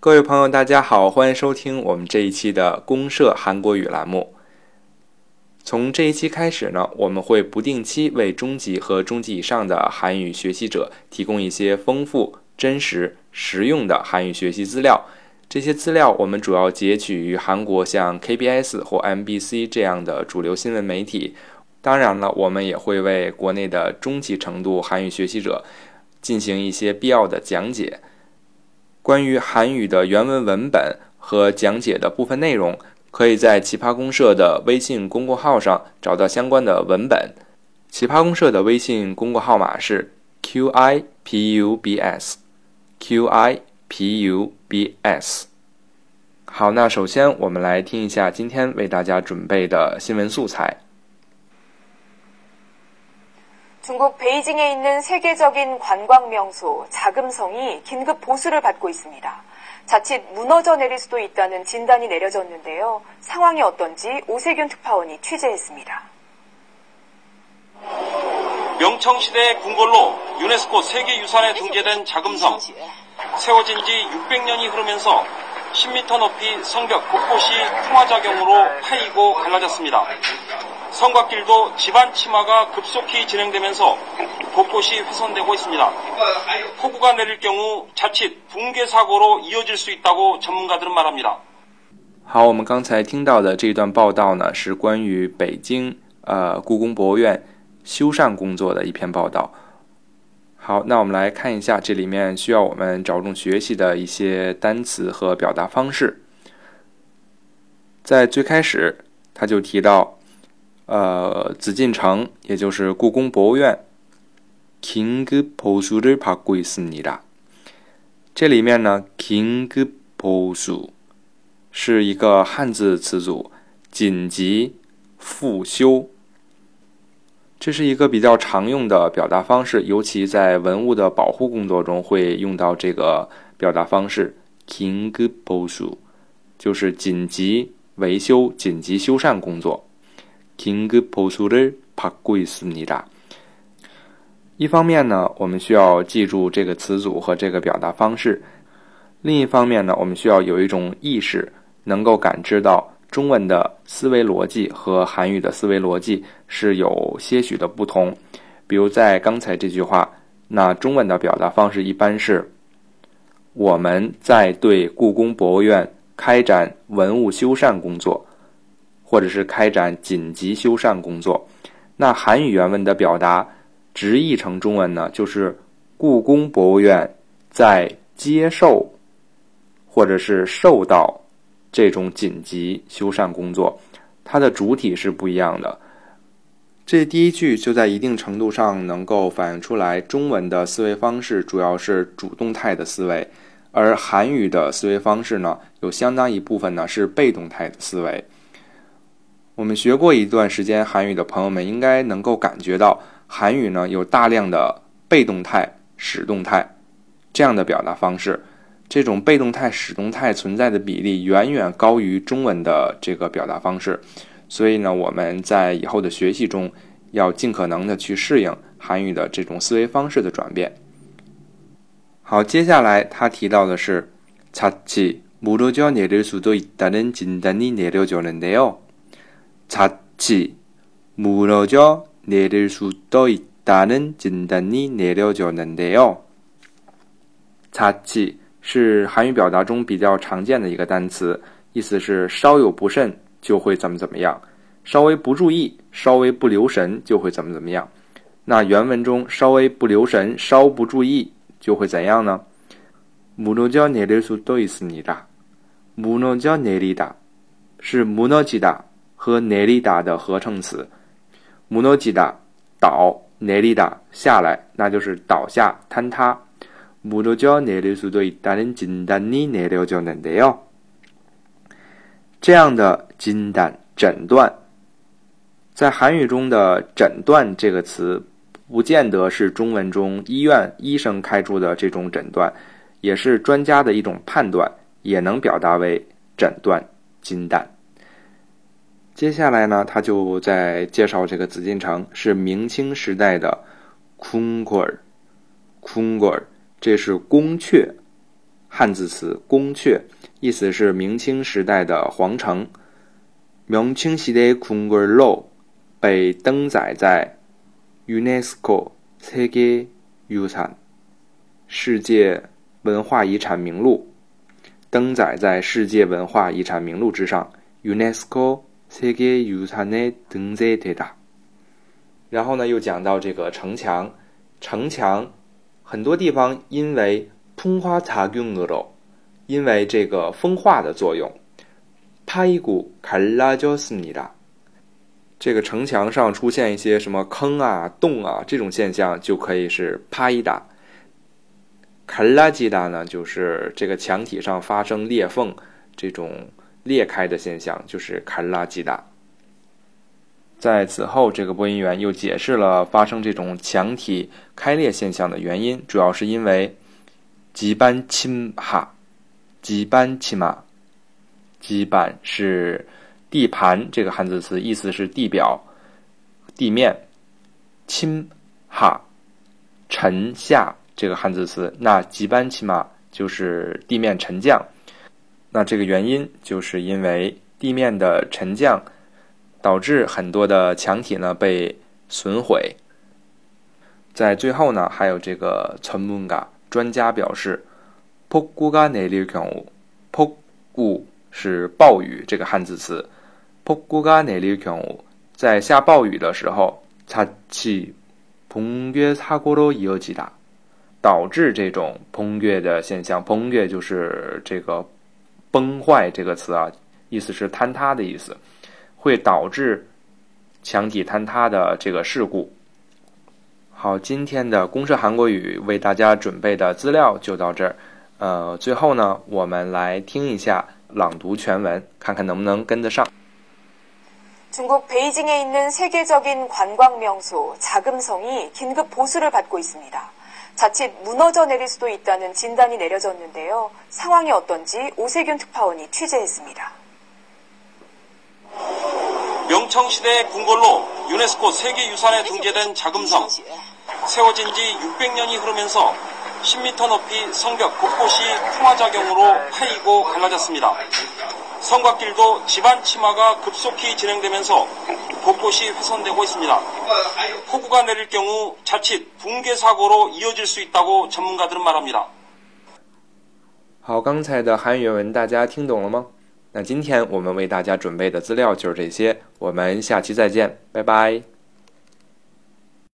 各位朋友，大家好，欢迎收听我们这一期的公社韩国语栏目。从这一期开始呢，我们会不定期为中级和中级以上的韩语学习者提供一些丰富、真实、实用的韩语学习资料。这些资料我们主要截取于韩国像 KBS 或 MBC 这样的主流新闻媒体。当然了，我们也会为国内的中级程度韩语学习者进行一些必要的讲解。关于韩语的原文文本和讲解的部分内容，可以在奇葩公社的微信公众号上找到相关的文本。奇葩公社的微信公众号码是 qipubs，qipubs。好，那首先我们来听一下今天为大家准备的新闻素材。 중국 베이징에 있는 세계적인 관광 명소 자금성이 긴급 보수를 받고 있습니다. 자칫 무너져 내릴 수도 있다는 진단이 내려졌는데요. 상황이 어떤지 오세균 특파원이 취재했습니다. 명청시대 궁궐로 유네스코 세계유산에 등재된 자금성. 세워진 지 600년이 흐르면서 10m 높이 성벽 곳곳이 풍화작용으로 파이고 갈라졌습니다. 성곽길도 집안 침하가 급속히 진행되면서 곳곳이 훼손되고 있습니다. 폭우가 내릴 경우 자칫 붕괴 사고로 이어질 수 있다고 전문가들은 말합니다. 好，我们刚才听到的这段报道呢，是关于北京呃故宫博物院修缮工作的一篇报道。好，那我们来看一下这里面需要我们着重学习的一些单词和表达方式。在最开始，他就提到， 呃，紫禁城，也就是故宫博物院，긴급보수를받고있습니다这里面呢，긴급보수是一个汉字词组，紧急复修。这是一个比较常用的表达方式，尤其在文物的保护工作中会用到这个表达方式。긴급보수就是紧急维修、紧急修缮工作。 긴급보수를받고있습니다一方面呢，我们需要记住这个词组和这个表达方式；另一方面呢，我们需要有一种意识，能够感知到。中文的思维逻辑和韩语的思维逻辑是有些许的不同。比如在刚才这句话，那中文的表达方式一般是“我们在对故宫博物院开展文物修缮工作”， 或者是开展紧急修缮工作。那韩语原文的表达直译成中文呢，就是“故宫博物院在接受或者是受到”。这种紧急修缮工作，它的主体是不一样的。这第一句就在一定程度上能够反映出来，中文的思维方式主要是主动态的思维，而韩语的思维方式呢，有相当一部分呢是被动态的思维。我们学过一段时间韩语的朋友们，应该能够感觉到，韩语呢有大量的被动态、使动态这样的表达方式。这种被动态、使动态存在的比例远远高于中文的这个表达方式，所以呢，我们在以后的学习中要尽可能的去适应韩语的这种思维方式的转变。好，接下来他提到的是“차치무너져내릴수도있다는진단이내려졌는데요”。 차치무너져내릴수도있다는진단이내려졌는데요。차치是韩语表达中比较常见的一个单词，意思是稍有不慎就会怎么怎么样，稍微不注意、稍微不留神就会怎么怎么样。那原文中稍微不留神、稍不注意就会怎样呢？무너져내릴수도있습니다 무너져내리다是무너지다 和内力达的合成词。摩诺基达倒内力达下来那就是倒下坍塌。摩诺基亚内力速度与达人金丹尼内六九年的哟这样的金丹诊断在韩语中的诊断这个词不见得是中文中医院医生开出的这种诊断也是专家的一种判断也能表达为诊断金丹接下来呢，他就在介绍这个紫禁城是明清时代的 “kungur”，“kungur” 这是宫阙，汉字词“宫阙”意思是明清时代的皇城。明清时代 k u n g u r l o 被登载在 UNESCO 世界遗产世界文化遗产名录，登载在世界文化遗产名录之上。UNESCO。세계유산에등재되 다。 然后呢，又讲到这个城墙，城墙很多地方因为풍화작용으로因为这个风化的作用，파이고갈라졌습니다这个城墙上出现一些什么坑啊、洞啊这种现象，就可以是파이 다。 갈라지다呢，就是这个墙体上发生裂缝，这种 裂开的现象就是卡拉吉达。在此后，这个播音员又解释了发生这种墙体开裂现象的原因，主要是因为吉班钦哈、吉班钦马、吉班是地盘这个汉字词，意思是地表、地面。钦哈沉下这个汉字词，那吉班钦马就是地面沉降。那这个原因就是因为地面的沉降导致很多的墙体呢被损毁。在最后呢，还有这个村문가专家表示，폭우가내릴경우 폭우是暴雨这个汉字词。폭우가내릴경우在下暴雨的时候，자치붕괴사고로이어지 다， 导致这种崩越的现象。崩越就是这个 崩坏这个词啊，意思是坍塌的意思，会导致墙体坍塌的这个事故。好，今天的公社韩国语为大家准备的资料就到这儿。呃，最后呢，我们来听一下朗读全文，看看能不能跟得上。 중국 베이징에 있는 세계적인 관광 명소 자금성이 긴급 보수를 받고 있습니다. 자칫 무너져 내릴 수도 있다는 진단이 내려졌는데요. 상황이 어떤지 오세균 특파원이 취재했습니다. 명청시대 궁궐로 유네스코 세계유산에 등재된 자금성. 세워진 지 600년이 흐르면서 10m 높이 성벽 곳곳이 풍화작용으로 파이고 갈라졌습니다. 성곽길도 집안 침하가 급속히 진행되면서 곳곳이 훼손되고 있습니다. 폭우가 내릴 경우 자칫 붕괴 사고로 이어질 수 있다고 전문가들은 말합니다. 好，刚才的韩语原文大家听懂了吗？那今天我们为大家准备的资料就是这些，我们下期再见，拜拜。